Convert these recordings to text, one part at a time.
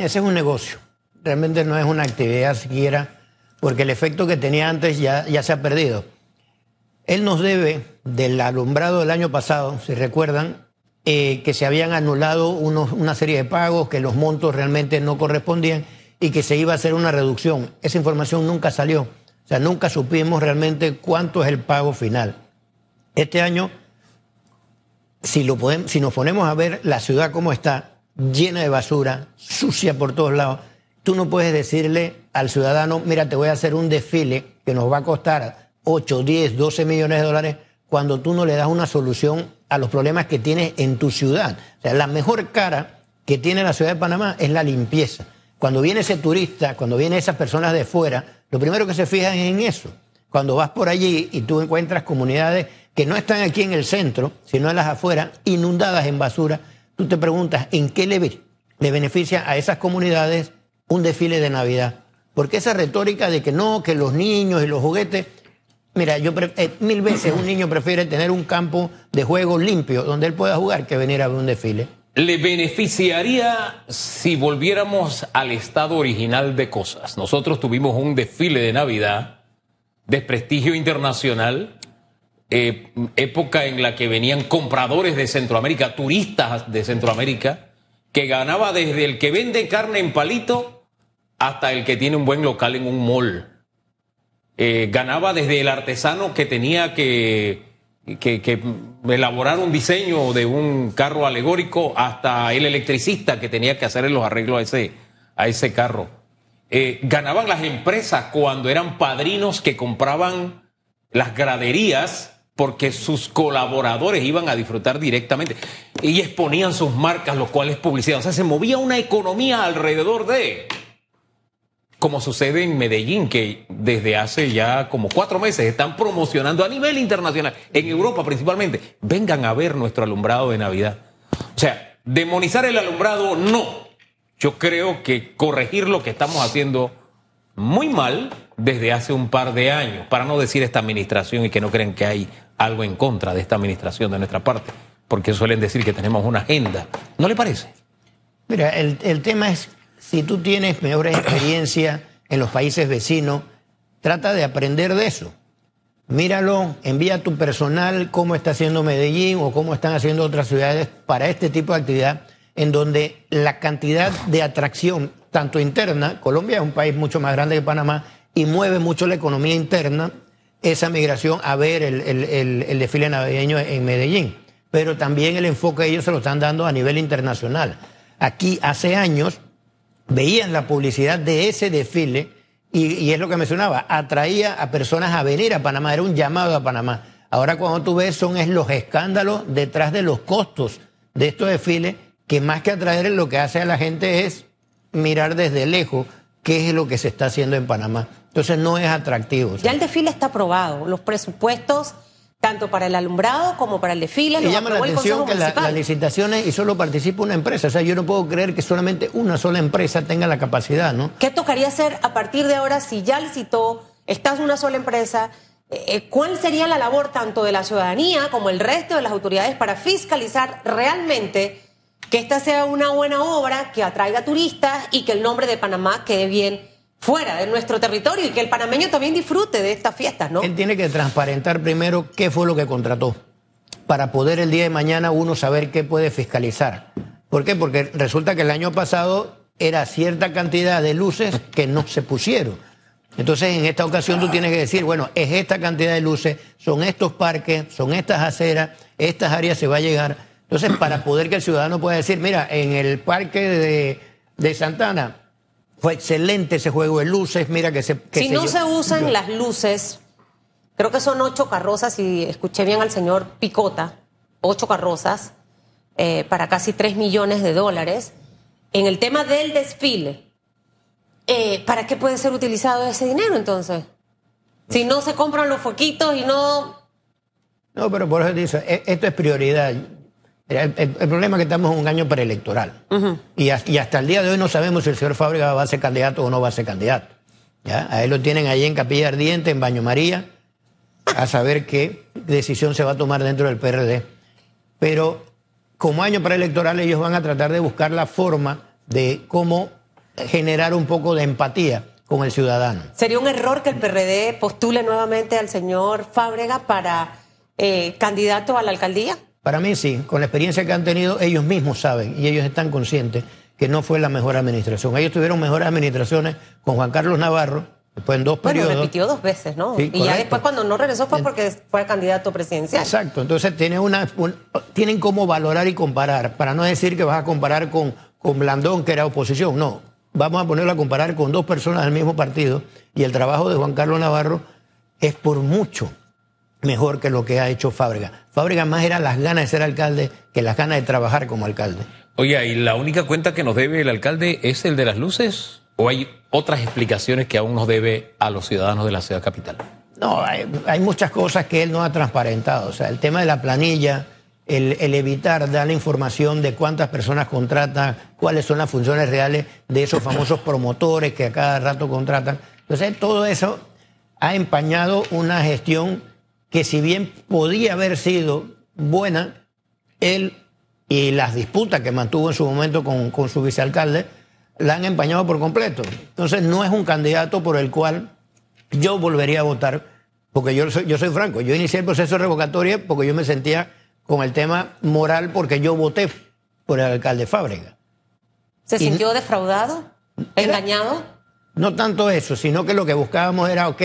Ese es un negocio. Realmente no es una actividad siquiera, porque el efecto que tenía antes ya, ya se ha perdido. Él nos debe del alumbrado del año pasado, si recuerdan, eh, que se habían anulado una serie de pagos, que los montos realmente no correspondían y que se iba a hacer una reducción. Esa información nunca salió. O sea, nunca supimos realmente cuánto es el pago final. Este año, si, lo si nos ponemos a ver la ciudad como está, llena de basura, sucia por todos lados, tú no puedes decirle al ciudadano, mira, te voy a hacer un desfile que nos va a costar 8, 10, 12 millones de dólares cuando tú no le das una solución a los problemas que tienes en tu ciudad. O sea, la mejor cara que tiene la ciudad de Panamá es la limpieza. Cuando viene ese turista, cuando vienen esas personas de fuera, lo primero que se fijan es en eso. Cuando vas por allí y tú encuentras comunidades que no están aquí en el centro, sino en las afueras, inundadas en basura, tú te preguntas en qué le, le beneficia a esas comunidades un desfile de Navidad. Porque esa retórica de que no, que los niños y los juguetes, mira, yo eh, mil veces un niño prefiere tener un campo de juego limpio donde él pueda jugar que venir a ver un desfile. ¿Le beneficiaría si volviéramos al estado original de cosas? Nosotros tuvimos un desfile de Navidad de prestigio internacional, eh, época en la que venían compradores de Centroamérica, turistas de Centroamérica, que ganaba desde el que vende carne en palito hasta el que tiene un buen local en un mall. Eh, ganaba desde el artesano que tenía que que, elaborar un diseño de un carro alegórico hasta el electricista que tenía que hacer los arreglos a ese, a ese carro. Eh, ganaban las empresas cuando eran padrinos que compraban las graderías porque sus colaboradores iban a disfrutar directamente y exponían sus marcas, los cuales publicidad. O sea, se movía una economía alrededor de como sucede en Medellín, que desde hace ya como cuatro meses están promocionando a nivel internacional, en Europa principalmente, vengan a ver nuestro alumbrado de Navidad. O sea, demonizar el alumbrado no. Yo creo que corregir lo que estamos haciendo muy mal desde hace un par de años, para no decir esta administración y que no crean que hay algo en contra de esta administración de nuestra parte, porque suelen decir que tenemos una agenda. ¿No le parece? Mira, el, el tema es si tú tienes mejores experiencias en los países vecinos, trata de aprender de eso. Míralo, envía a tu personal cómo está haciendo Medellín o cómo están haciendo otras ciudades para este tipo de actividad, en donde la cantidad de atracción, tanto interna, Colombia es un país mucho más grande que Panamá y mueve mucho la economía interna, esa migración a ver el, el desfile navideño en Medellín. Pero también el enfoque ellos se lo están dando a nivel internacional. Aquí hace años veían la publicidad de ese desfile y, es lo que mencionaba, atraía a personas a venir a Panamá, era un llamado a Panamá. Ahora cuando tú ves son es los escándalos detrás de los costos de estos desfiles que más que atraer lo que hace a la gente es mirar desde lejos qué es lo que se está haciendo en Panamá. Entonces no es atractivo. Ya el desfile está aprobado, los presupuestos tanto para el alumbrado como para el desfile. Me llama la atención que las licitaciones y solo participa una empresa. O sea, yo no puedo creer que solamente una sola empresa tenga la capacidad, ¿no? ¿Qué tocaría hacer a partir de ahora si ya licitó, estás una sola empresa? Eh, eh, ¿Cuál sería la labor tanto de la ciudadanía como el resto de las autoridades para fiscalizar realmente que esta sea una buena obra que atraiga turistas y que el nombre de Panamá quede bien fuera de nuestro territorio y que el panameño también disfrute de estas fiestas, ¿no? Él tiene que transparentar primero qué fue lo que contrató para poder el día de mañana uno saber qué puede fiscalizar. ¿Por qué? Porque resulta que el año pasado era cierta cantidad de luces que no se pusieron. Entonces, en esta ocasión tú tienes que decir, bueno, es esta cantidad de luces, son estos parques, son estas aceras, estas áreas se va a llegar. Entonces, para poder que el ciudadano pueda decir, mira, en el parque de, de Santana fue excelente ese juego de luces, mira que se... si no se usan las luces, creo que son ocho carrozas, y escuché bien al señor Picota, ocho carrozas eh, para casi tres millones de dólares. En el tema del desfile, eh, ¿para qué puede ser utilizado ese dinero entonces? Si no se compran los foquitos y no... No, pero por eso dice, e, esto es prioridad. El, problema es que estamos en un año preelectoral. y, hasta el día de hoy no sabemos si el señor Fábrica va a ser candidato o no va a ser candidato. ¿ya? A él lo tienen ahí en Capilla Ardiente, en Baño María, a saber qué decisión se va a tomar dentro del PRD. Pero como año preelectoral ellos van a tratar de buscar la forma de cómo generar un poco de empatía con el ciudadano. ¿Sería un error que el PRD postule nuevamente al señor Fábrega para eh, candidato a la alcaldía? Para mí sí, con la experiencia que han tenido, ellos mismos saben y ellos están conscientes que no fue la mejor administración. Ellos tuvieron mejores administraciones con Juan Carlos Navarro, después en dos bueno, periodos. repitió dos veces, ¿no? y ya después cuando no regresó fue porque fue candidato presidencial. Exacto, entonces tiene una, tienen cómo valorar y comparar, para no decir que vas a comparar con, con Blandón, que era oposición, no. Vamos a ponerlo a comparar con dos personas del mismo partido y el trabajo de Juan Carlos Navarro es por mucho mejor que lo que ha hecho Fábrega. Fábrega más era las ganas de ser alcalde que las ganas de trabajar como alcalde. Oye, ¿y la única cuenta que nos debe el alcalde es el de las luces? ¿O hay otras explicaciones que aún nos debe a los ciudadanos de la ciudad capital? No, hay, muchas cosas que él no ha transparentado. O sea, el tema de la planilla, el, evitar dar la información de cuántas personas contratan, cuáles son las funciones reales de esos famosos promotores que a cada rato contratan. Entonces, todo eso ha empañado una gestión que si bien podía haber sido buena, él y las disputas que mantuvo en su momento con, su vicealcalde la han empañado por completo. Entonces no es un candidato por el cual yo volvería a votar, porque yo soy, yo soy franco, yo inicié el proceso de revocatoria porque yo me sentía con el tema moral porque yo voté por el alcalde Fábrega. ¿Se sintió defraudado? ¿Engañado? No tanto eso, sino que lo que buscábamos era, ok,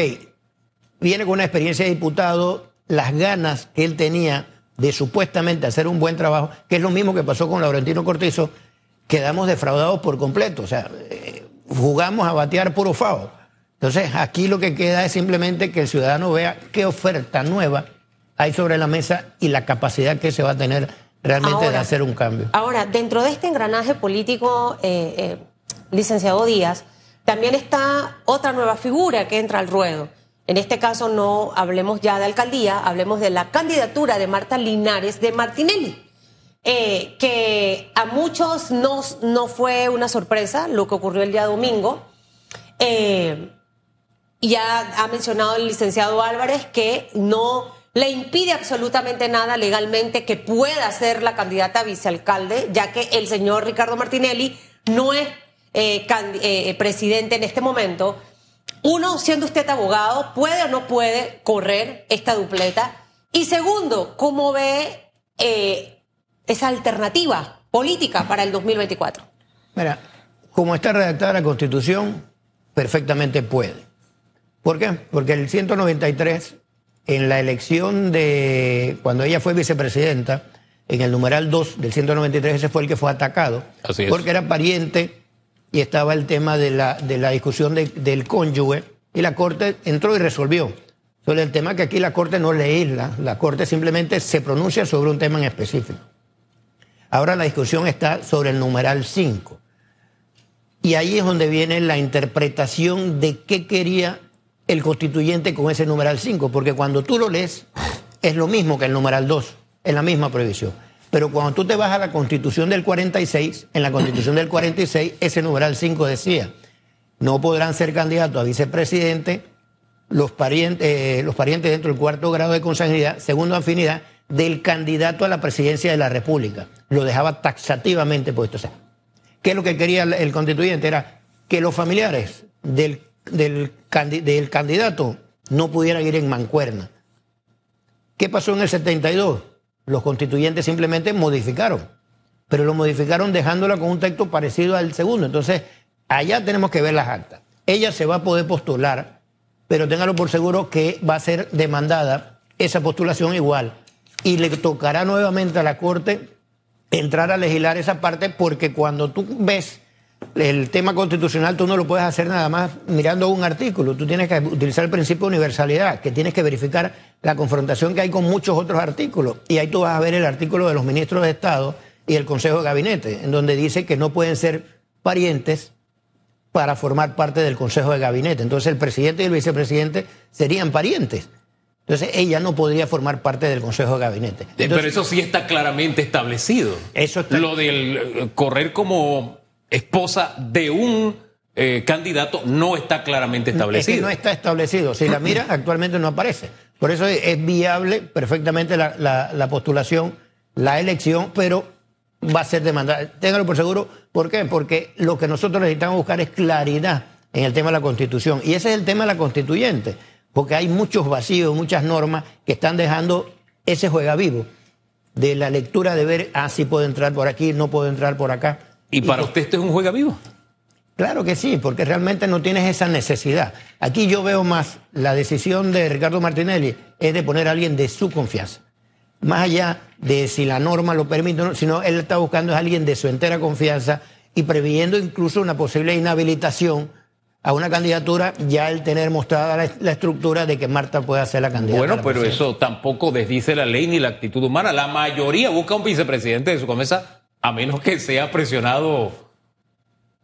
viene con una experiencia de diputado, las ganas que él tenía de supuestamente hacer un buen trabajo, que es lo mismo que pasó con Laurentino Cortizo, quedamos defraudados por completo. O sea, eh, jugamos a batear puro fao. Entonces, aquí lo que queda es simplemente que el ciudadano vea qué oferta nueva hay sobre la mesa y la capacidad que se va a tener realmente de hacer un cambio. Ahora, dentro de este engranaje político, eh, eh, licenciado Díaz, también está otra nueva figura que entra al ruedo en este caso no hablemos ya de alcaldía, hablemos de la candidatura de Marta Linares de Martinelli, eh, que a muchos no, fue una sorpresa lo que ocurrió el día domingo. Eh, ya ha mencionado el licenciado Álvarez que no le impide absolutamente nada legalmente que pueda ser la candidata a vicealcalde, ya que el señor Ricardo Martinelli no es eh, presidente en este momento, uno, siendo usted abogado, ¿puede o no puede correr esta dupleta? Y segundo, ¿cómo ve eh, esa alternativa política para el 2024? Mira, como está redactada la Constitución, perfectamente puede. ¿Por qué? Porque el 193, en la elección de cuando ella fue vicepresidenta, en el numeral 2 del 193, ese fue el que fue atacado, porque era pariente y estaba el tema de la, de la discusión del cónyuge y la Corte entró y resolvió. Sobre el tema que aquí la Corte no leísla, la Corte simplemente se pronuncia sobre un tema en específico. Ahora la discusión está sobre el numeral 5. Y ahí es donde viene la interpretación de qué quería el constituyente con ese numeral 5, porque cuando tú lo lees es lo mismo que el numeral 2, es la misma prohibición. Pero cuando tú te vas a la constitución del 46, en la constitución del 46, ese numeral 5 decía, no podrán ser candidatos a vicepresidente los parientes, eh, los parientes dentro del cuarto grado de consanguinidad, segundo afinidad, del candidato a la presidencia de la República. Lo dejaba taxativamente puesto. O sea, ¿qué es lo que quería el constituyente? Era que los familiares del, del, del candidato no pudieran ir en mancuerna. ¿Qué pasó en el 72? Los constituyentes simplemente modificaron, pero lo modificaron dejándola con un texto parecido al segundo. Entonces, allá tenemos que ver las actas. Ella se va a poder postular, pero téngalo por seguro que va a ser demandada esa postulación igual. Y le tocará nuevamente a la Corte entrar a legislar esa parte porque cuando tú ves el tema constitucional tú no lo puedes hacer nada más mirando un artículo, tú tienes que utilizar el principio de universalidad, que tienes que verificar la confrontación que hay con muchos otros artículos. Y ahí tú vas a ver el artículo de los ministros de Estado y el Consejo de Gabinete, en donde dice que no pueden ser parientes para formar parte del Consejo de Gabinete. Entonces el presidente y el vicepresidente serían parientes. Entonces ella no podría formar parte del Consejo de Gabinete. Pero eso sí está claramente establecido. Eso está... Lo del eh, correr como esposa de un eh, candidato no está claramente establecido. no está establecido. Si la mira, actualmente no aparece. Por eso es viable perfectamente la, postulación, la elección, pero va a ser demandada. Téngalo por seguro. ¿Por qué? Porque lo que nosotros necesitamos buscar es claridad en el tema de la Constitución. Y ese es el tema de la constituyente. Porque hay muchos vacíos, muchas normas que están dejando ese juega vivo de la lectura de ver, ah, sí puedo entrar por aquí, no puedo entrar por acá. ¿Y para usted esto es un juega vivo? Claro que sí, porque realmente no tienes esa necesidad. Aquí yo veo más la decisión de Ricardo Martinelli es de poner a alguien de su confianza. Más allá de si la norma lo permite o no, sino él está buscando a alguien de su entera confianza y previendo incluso una posible inhabilitación a una candidatura, ya el tener mostrada la, estructura de que Marta pueda ser la candidata. Bueno, pero eso tampoco desdice la ley ni la actitud humana. La mayoría busca un vicepresidente de su cabeza, a menos que sea presionado,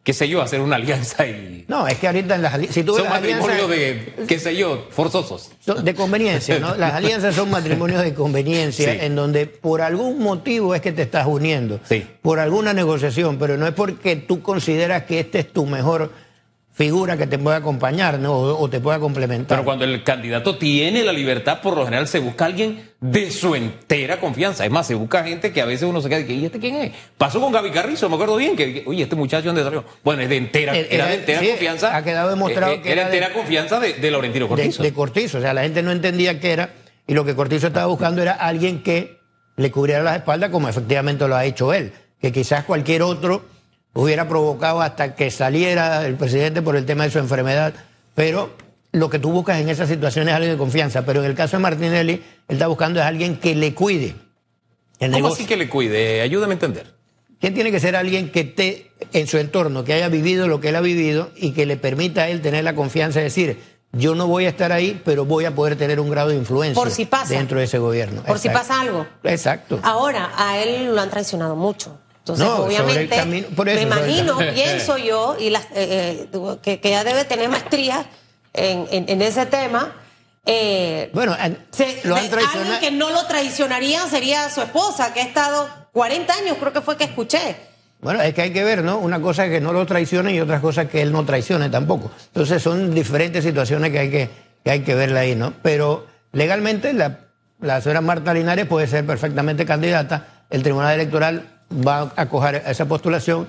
qué sé yo, hacer una alianza y... No, es que ahorita en las si tú Son matrimonios de, qué sé yo, forzosos. De conveniencia, ¿no? Las alianzas son matrimonios de conveniencia en donde por algún motivo es que te estás uniendo. Sí. Por alguna negociación, pero no es porque tú consideras que este es tu mejor figura que te pueda acompañar ¿no? o, te pueda complementar. Pero cuando el candidato tiene la libertad, por lo general se busca alguien de su entera confianza. Es más, se busca gente que a veces uno se queda y ¿y este quién es? Pasó con Gaby Carrizo, me acuerdo bien, que, oye, este muchacho dónde salió. Bueno, es de entera, eh, era, de entera confianza. Ha quedado demostrado eh, eh, que era, de entera confianza de, de, Laurentino Cortizo. De, Cortizo, o sea, la gente no entendía qué era y lo que Cortizo estaba buscando era alguien que le cubriera las espaldas como efectivamente lo ha hecho él, que quizás cualquier otro hubiera provocado hasta que saliera el presidente por el tema de su enfermedad, pero lo que tú buscas en esa situación es alguien de confianza, pero en el caso de Martinelli, él está buscando es alguien que le cuide. El ¿Cómo así que le cuide? Ayúdame a entender. ¿Quién tiene que ser alguien que esté en su entorno, que haya vivido lo que él ha vivido y que le permita a él tener la confianza de decir, yo no voy a estar ahí, pero voy a poder tener un grado de influencia dentro de ese gobierno. Por si pasa algo. Exacto. Ahora, a él lo han traicionado mucho. Entonces, obviamente, me imagino, pienso yo, y las, eh, eh, que, que, ya debe tener maestría en, en, ese tema. Eh, bueno, lo han alguien que no lo traicionaría sería su esposa, que ha estado 40 años, creo que fue que escuché. Bueno, es que hay que ver, ¿no? Una cosa es que no lo traicione y otra cosa es que él no traicione tampoco. Entonces son diferentes situaciones que hay que, que, hay que verla ahí, ¿no? Pero legalmente la, la señora Marta Linares puede ser perfectamente candidata. El Tribunal Electoral va a coger esa postulación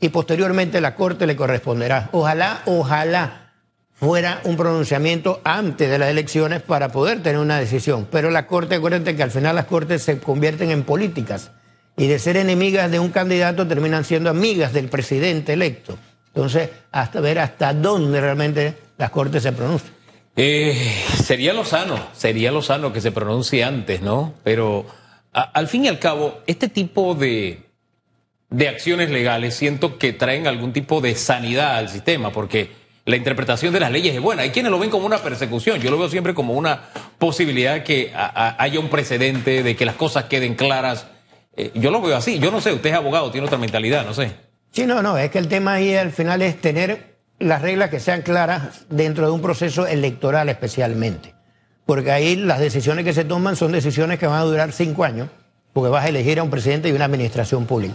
y posteriormente la Corte le corresponderá. Ojalá, ojalá fuera un pronunciamiento antes de las elecciones para poder tener una decisión. Pero la Corte, acuérdense que al final las Cortes se convierten en políticas y de ser enemigas de un candidato terminan siendo amigas del presidente electo. Entonces, hasta ver hasta dónde realmente las Cortes se pronuncian. Eh, sería lo sano, sería lo sano que se pronuncie antes, ¿no? Pero al fin y al cabo, este tipo de, de acciones legales siento que traen algún tipo de sanidad al sistema, porque la interpretación de las leyes es buena. Hay quienes lo ven como una persecución. Yo lo veo siempre como una posibilidad que haya un precedente, de que las cosas queden claras. Eh, yo lo veo así. Yo no sé, usted es abogado, tiene otra mentalidad, no sé. Sí, no, no. Es que el tema ahí al final es tener las reglas que sean claras dentro de un proceso electoral especialmente. Porque ahí las decisiones que se toman son decisiones que van a durar cinco años, porque vas a elegir a un presidente y una administración pública.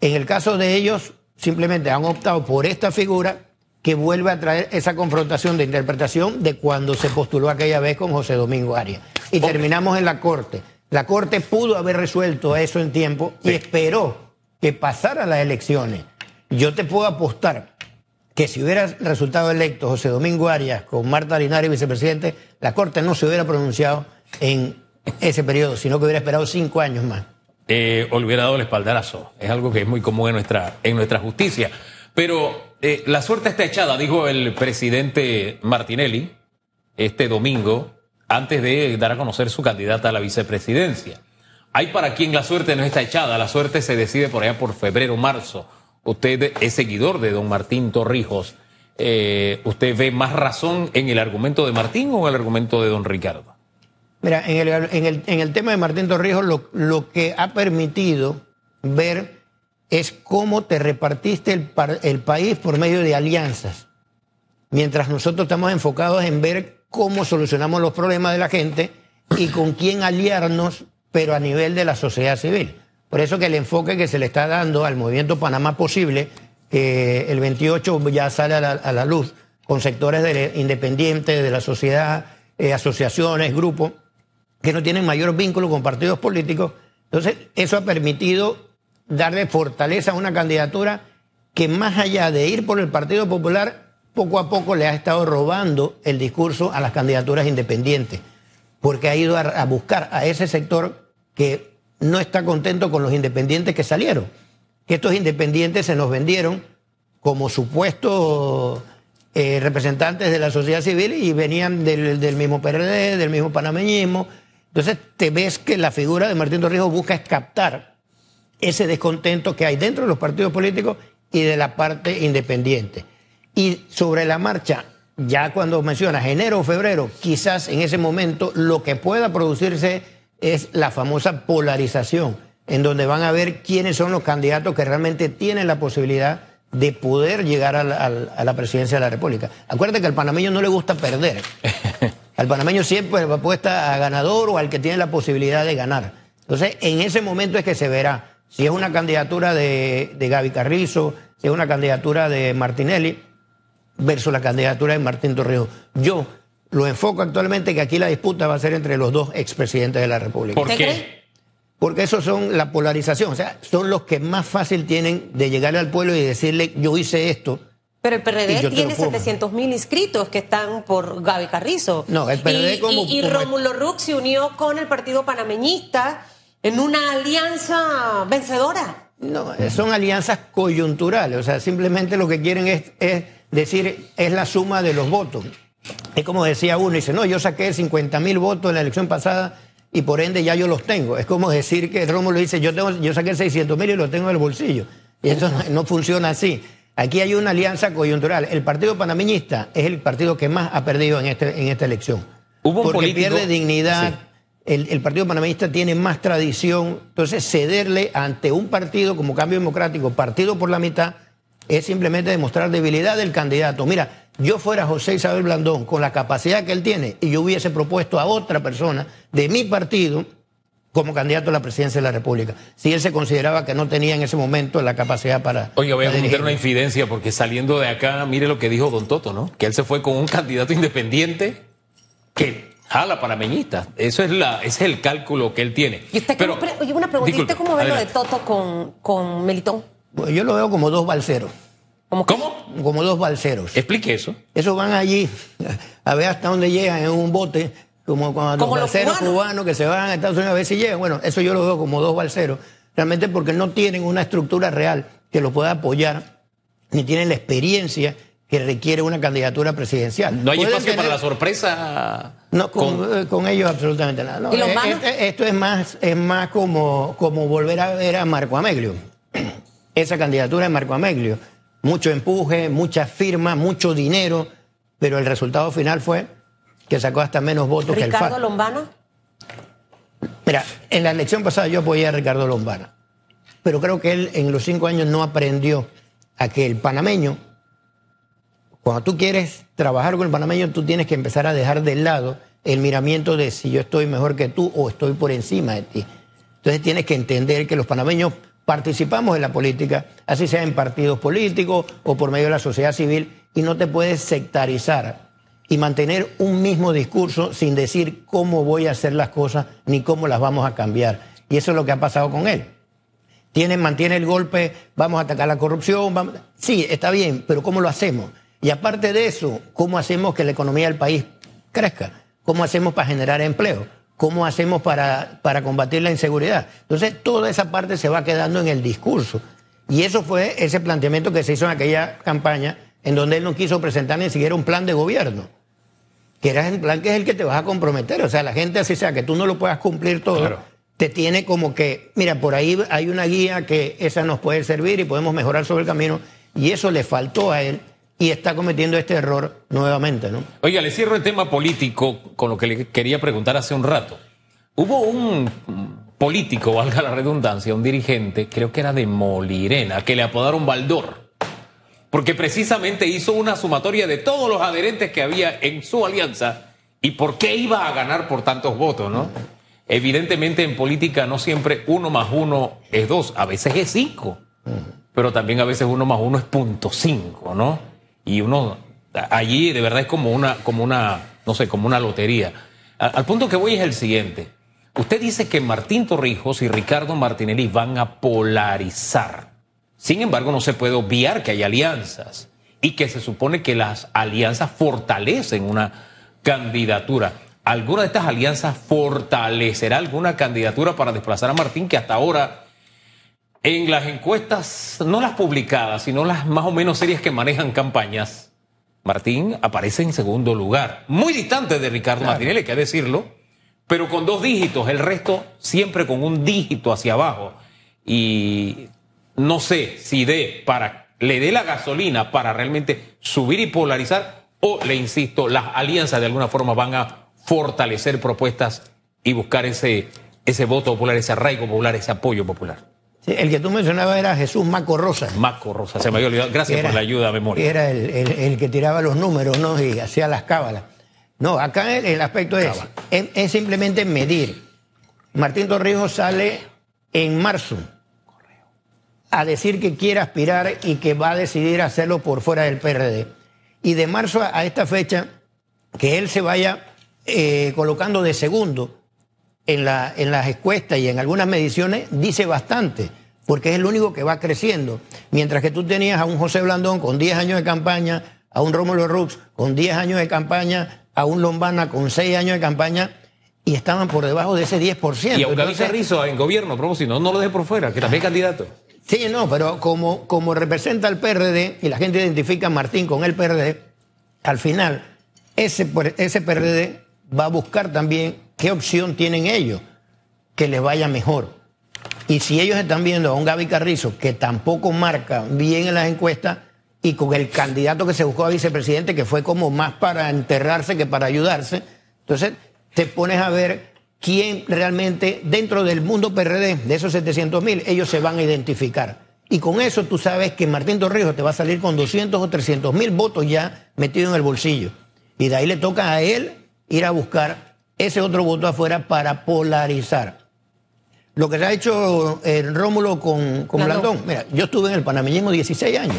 En el caso de ellos, simplemente han optado por esta figura que vuelve a traer esa confrontación de interpretación de cuando se postuló aquella vez con José Domingo Arias. Y terminamos en la Corte. La Corte pudo haber resuelto eso en tiempo y esperó que pasaran las elecciones. Yo te puedo apostar que si hubiera resultado electo José Domingo Arias con Marta Linares vicepresidente, la Corte no se hubiera pronunciado en ese periodo, sino que hubiera esperado cinco años más eh, hubiera dado el espaldarazo. Es algo que es muy común en nuestra, en nuestra justicia. Pero eh, la suerte está echada, dijo el presidente Martinelli este domingo, antes de dar a conocer su candidata a la vicepresidencia. Hay para quien la suerte no está echada, la suerte se decide por allá por febrero, marzo. Usted es seguidor de don Martín Torrijos. Eh, ¿Usted ve más razón en el argumento de Martín o en el argumento de don Ricardo? Mira, en el, en el, en el tema de Martín Torrijos, lo, lo, que ha permitido ver es cómo te repartiste el, el país por medio de alianzas. Mientras nosotros estamos enfocados en ver cómo solucionamos los problemas de la gente y con quién aliarnos, pero a nivel de la sociedad civil. Por eso que el enfoque que se le está dando al movimiento Panamá Posible, que el 28 ya sale a la, luz, con sectores de, independientes de la sociedad, eh, asociaciones, grupos, que no tienen mayor vínculo con partidos políticos. Entonces, eso ha permitido darle fortaleza a una candidatura que más allá de ir por el Partido Popular, poco a poco le ha estado robando el discurso a las candidaturas independientes, porque ha ido a, buscar a ese sector que no está contento con los independientes que salieron, que estos independientes se nos vendieron como supuestos eh, representantes de la sociedad civil y venían del, del, mismo PRD, del mismo panameñismo. Entonces te ves que la figura de Martín Torrijos busca es captar ese descontento que hay dentro de los partidos políticos y de la parte independiente. Y sobre la marcha, ya cuando mencionas enero o febrero, quizás en ese momento lo que pueda producirse es la famosa polarización, en donde van a ver quiénes son los candidatos que realmente tienen la posibilidad de poder llegar a la, presidencia de la República. Acuérdate que al panameño no le gusta perder. Al panameño siempre apuesta a ganador o al que tiene la posibilidad de ganar. Entonces, en ese momento es que se verá si es una candidatura de, de Gaby Carrizo, si es una candidatura de Martinelli versus la candidatura de Martín Torrijos. Yo lo enfoco actualmente que aquí la disputa va a ser entre los dos expresidentes de la República. ¿Por qué? Porque esos son la polarización, o sea, son los que más fácil tienen de llegarle al pueblo y decirle, yo hice esto. Pero el PRD tiene 700 mil inscritos que están por Gaby Carrizo. No, el PRD y, como... Y, y Rómulo Rux se unió con el Partido Panameñista en una alianza vencedora. No, son alianzas coyunturales, o sea, simplemente lo que quieren es decir, es la suma de los votos. Es como decía uno, dice, no, yo saqué 50 mil votos en la elección pasada y por ende ya yo los tengo. Es como decir que Rómulo dice, yo, tengo, yo saqué 600 mil y los tengo en el bolsillo. Y eso no, funciona así. Aquí hay una alianza coyuntural. El Partido Panameñista es el partido que más ha perdido en, este, en esta elección. ¿Hubo porque político? pierde dignidad. El, el, Partido Panameñista tiene más tradición. Entonces, cederle ante un partido como Cambio Democrático, partido por la mitad, es simplemente demostrar debilidad del candidato. Mira, yo fuera José Isabel Blandón con la capacidad que él tiene y yo hubiese propuesto a otra persona de mi partido como candidato a la presidencia de la República, si él se consideraba que no tenía en ese momento la capacidad para... Oye, voy a cometer una infidencia porque saliendo de acá, mire lo que dijo Don Toto, ¿no? Que él se fue con un candidato independiente que jala panameñista. Eso es la, ese es el cálculo que él tiene. Y usted, Pero, cómo, oye, una pregunta, ¿y usted cómo ve lo de Toto con, con Melitón? Bueno, yo lo veo como dos balseros. ¿Cómo? ¿Cómo? Como dos balseros. Explique eso. Esos van allí a ver hasta dónde llegan en un bote, como cuando Como los balseros cubanos. cubanos que se van a Estados Unidos a ver si llegan. Bueno, eso yo lo veo como dos balseros. Realmente porque no tienen una estructura real que los pueda apoyar, ni tienen la experiencia que requiere una candidatura presidencial. No hay espacio tener- para la sorpresa. No, con, eh, con ellos absolutamente nada. No, ¿Y los eh, manos? este- esto es más, es más como, como volver a ver a Marco Ameglio. Esa candidatura de Marco Ameglio. Mucho empuje, muchas firmas, mucho dinero, pero el resultado final fue que sacó hasta menos votos que el Ricardo. Lombana. Mira, en la elección pasada yo apoyé a Ricardo Lombana, pero creo que él en los cinco años no aprendió a que el panameño, cuando tú quieres trabajar con el panameño, tú tienes que empezar a dejar de lado el miramiento de si yo estoy mejor que tú o estoy por encima de ti. Entonces tienes que entender que los panameños participamos en la política, así sea en partidos políticos o por medio de la sociedad civil, y no te puedes sectarizar y mantener un mismo discurso sin decir cómo voy a hacer las cosas ni cómo las vamos a cambiar. Y eso es lo que ha pasado con él. Tiene, mantiene el golpe, vamos a atacar la corrupción. vamos- Sí, está bien, pero ¿cómo lo hacemos? Y aparte de eso, ¿cómo hacemos que la economía del país crezca? ¿Cómo hacemos para generar empleo? ¿Cómo hacemos para, para combatir la inseguridad? Entonces, toda esa parte se va quedando en el discurso. Y eso fue ese planteamiento que se hizo en aquella campaña, en donde él no quiso presentar ni siquiera un plan de gobierno que era el plan que es el que te vas a comprometer. O sea, la gente así sea que tú no lo puedas cumplir todo, Claro. te tiene como que, mira, por ahí hay una guía que esa nos puede servir y podemos mejorar sobre el camino. Y eso le faltó a él y está cometiendo este error nuevamente, ¿no? Oiga, le cierro el tema político con lo que le quería preguntar hace un rato. Hubo un político, valga la redundancia, un dirigente, creo que era de Molirena, que le apodaron Baldor. Porque precisamente hizo una sumatoria de todos los adherentes que había en su alianza y por qué iba a ganar por tantos votos, ¿no? Evidentemente en política no siempre uno más uno es dos, a veces es cinco, pero también a veces uno más uno es punto cinco, ¿no? Y uno allí de verdad es como una, como una, no sé, como una lotería. A- al punto que voy es el siguiente. usted dice que Martín Torrijos y Ricardo Martinelli van a polarizar. Sin embargo, no se puede obviar que hay alianzas y que se supone que las alianzas fortalecen una candidatura. ¿Alguna de estas alianzas fortalecerá alguna candidatura para desplazar a Martín que hasta ahora en las encuestas, no las publicadas, sino las más o menos serias que manejan campañas, Martín aparece en segundo lugar, muy distante de Ricardo Martinelli, hay que decirlo, pero con dos dígitos, el resto siempre con un dígito hacia abajo. Y no sé si dé para, le dé la gasolina para realmente subir y polarizar, o le insisto, las alianzas de alguna forma van a fortalecer propuestas y buscar ese, ese voto popular, ese arraigo popular, ese apoyo popular. Sí, el que tú mencionabas era Jesús Maco Rosa. Maco Rosa, se me había olvidado. Gracias por la ayuda a memoria. Era el, el, que tiraba los números ¿no? y hacía las cábalas. No, acá el, aspecto es, es, simplemente medir. Martín Torrijos sale en marzo a decir que quiere aspirar y que va a decidir hacerlo por fuera del PRD. Y de marzo a esta fecha, que él se vaya eh, colocando de segundo en, la, en las encuestas y en algunas mediciones, dice bastante, porque es el único que va creciendo. Mientras que tú tenías a un José Blandón con 10 años de campaña, a un Rómulo Rux con 10 años de campaña, a un Lombana con 6 años de campaña, y estaban por debajo de ese 10%. Y a David Carrizo en gobierno, propósito, no, no lo deje por fuera, que también es candidato. Sí, no, pero como, como representa el PRD y la gente identifica a Martín con el PRD, al final ese, ese PRD va a buscar también qué opción tienen ellos que les vaya mejor. Y si ellos están viendo a un Gaby Carrizo que tampoco marca bien en las encuestas y con el candidato que se buscó a vicepresidente que fue como más para enterrarse que para ayudarse, entonces te pones a ver quién realmente dentro del mundo PRD, de esos 700 mil, ellos se van a identificar. Y con eso tú sabes que Martín Torrijos te va a salir con 200 o 300 mil votos ya metidos en el bolsillo. Y de ahí le toca a él ir a buscar ese otro voto afuera para polarizar. Lo que se ha hecho en eh, Rómulo con, con Blandón, mira, yo estuve en el panameñismo 16 años,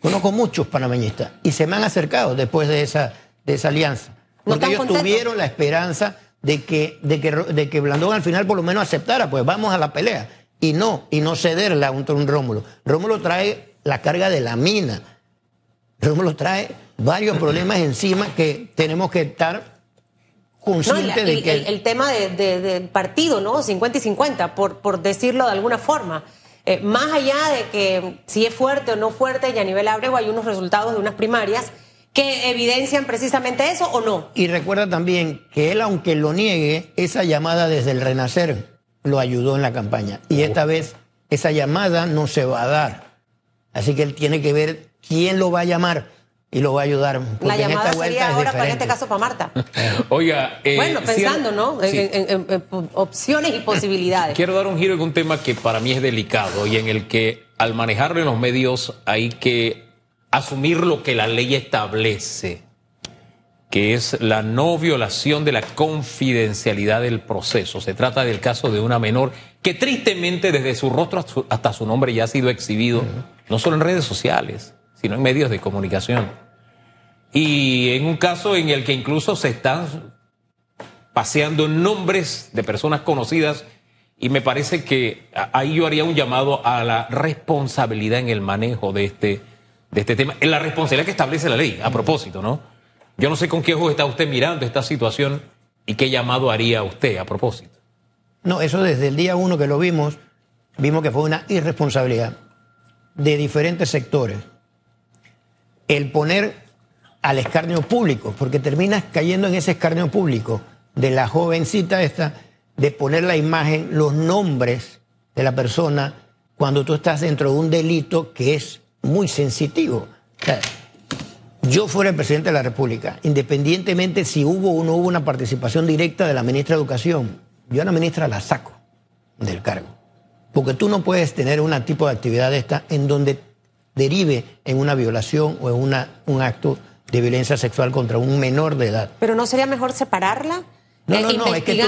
conozco muchos panameñistas y se me han acercado después de esa, de esa alianza. Porque ellos tuvieron la esperanza de que, de, que, de que Blandón al final por lo menos aceptara, pues vamos a la pelea. Y no, y no cederla a un, un Rómulo. Rómulo trae la carga de la mina. Rómulo trae varios problemas encima que tenemos que estar conscientes de que... El, tema del partido, ¿no? 50 y 50, por, por decirlo de alguna forma. Eh, más allá de que si es fuerte o no fuerte, y a nivel Abrego hay unos resultados de unas primarias que evidencian precisamente eso o no. Y recuerda también que él, aunque lo niegue, esa llamada desde el renacer lo ayudó en la campaña. Y esta vez esa llamada no se va a dar. Así que él tiene que ver quién lo va a llamar y lo va a ayudar. La llamada sería ahora, para este caso, para Marta. Oiga, eh, bueno, pensando, ¿no? En, opciones y posibilidades. Quiero dar un giro en un tema que para mí es delicado y en el que al manejarlo en los medios hay que asumir lo que la ley establece, que es la no violación de la confidencialidad del proceso. Se trata del caso de una menor que tristemente desde su rostro hasta su nombre ya ha sido exhibido, no solo en redes sociales, sino en medios de comunicación. Y en un caso en el que incluso se están paseando nombres de personas conocidas y me parece que ahí yo haría un llamado a la responsabilidad en el manejo de este, de este tema, en la responsabilidad que establece la ley, a propósito, ¿no? Yo no sé con qué ojos está usted mirando esta situación y qué llamado haría usted a propósito. No, eso desde el día uno que lo vimos, vimos que fue una irresponsabilidad de diferentes sectores el poner al escarnio público, porque terminas cayendo en ese escarnio público de la jovencita esta, de poner la imagen, los nombres de la persona cuando tú estás dentro de un delito que es muy sensitivo. yo fuera el presidente de la República, independientemente si hubo o no hubo una participación directa de la ministra de Educación, yo a la ministra la saco del cargo. Porque tú no puedes tener un tipo de actividad de esta en donde derive en una violación o en una, un acto de violencia sexual contra un menor de edad. ¿Pero no sería mejor separarla? No, no, no, es que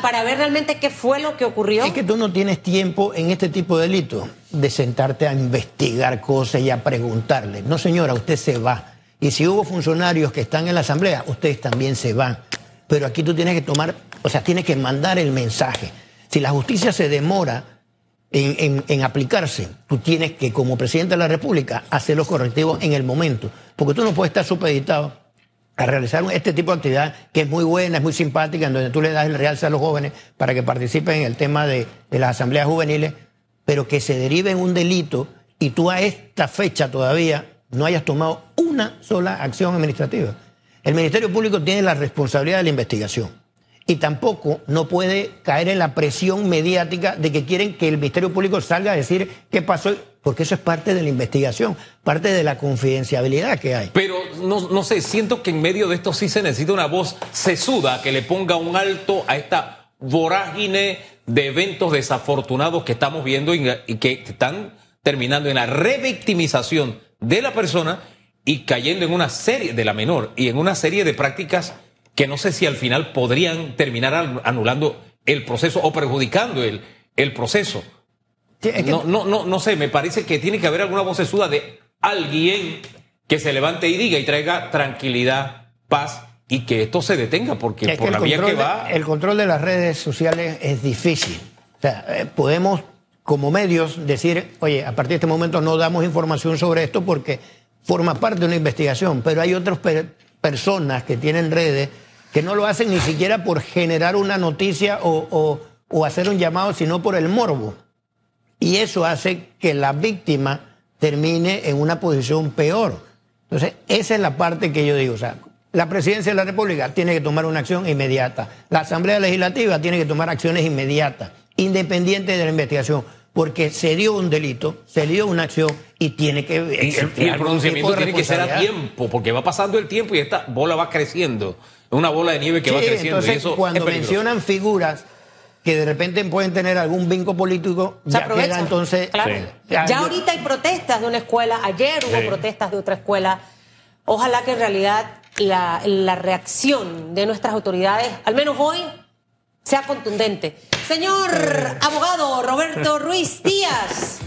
para ver realmente qué fue lo que ocurrió. Es que tú no tienes tiempo en este tipo de delitos de sentarte a investigar cosas y a preguntarle. No, señora, usted se va. Y si hubo funcionarios que están en la asamblea, ustedes también se van. Pero aquí tú tienes que tomar O sea, tiene que mandar el mensaje. Si la justicia se demora en, aplicarse, tú tienes que, como presidente de la República, hacer los correctivos en el momento. Porque tú no puedes estar supeditado a realizar este tipo de actividad que es muy buena, es muy simpática, en donde tú le das el realce a los jóvenes para que participen en el tema de, las asambleas juveniles, pero que se derive en un delito y tú a esta fecha todavía no hayas tomado una sola acción administrativa. El Ministerio Público tiene la responsabilidad de la investigación y tampoco no puede caer en la presión mediática de que quieren que el Ministerio Público salga a decir qué pasó, porque eso es parte de la investigación, parte de la confidencialidad que hay. Pero no, no sé, siento que en medio de esto sí se necesita una voz sesuda que le ponga un alto a esta vorágine de eventos desafortunados que estamos viendo y que están terminando en la revictimización de la persona y cayendo en una serie, de la menor, y en una serie de prácticas que no sé si al final podrían terminar anulando el proceso o perjudicando el, el proceso. no, no, no, no sé, me parece que tiene que haber alguna voz vocesuda de alguien que se levante y diga y traiga tranquilidad, paz y que esto se detenga, porque por la vía que va. el control de las redes sociales es difícil. O sea, eh, podemos como medios decir, oye, a partir de este momento no damos información sobre esto porque forma parte de una investigación, pero hay otras personas que tienen redes que no lo hacen ni siquiera por generar una noticia o, hacer un llamado, sino por el morbo. Y eso hace que la víctima termine en una posición peor. Entonces, esa es la parte que yo digo. O sea, la presidencia de la República tiene que tomar una acción inmediata. La Asamblea Legislativa tiene que tomar acciones inmediatas, independientes de la investigación porque se dio un delito, se dio una acción y tiene que... Y, el, pronunciamiento tiene que ser a tiempo, porque va pasando el tiempo y esta bola va creciendo. Es una bola de nieve que va creciendo. Entonces, y eso cuando mencionan figuras que de repente pueden tener algún vinco político, ya queda entonces... Ya, ahorita hay protestas de una escuela, ayer hubo protestas de otra escuela. Ojalá que en realidad la, la reacción de nuestras autoridades, al menos hoy, sea contundente. Señor abogado Roberto Ruiz Díaz.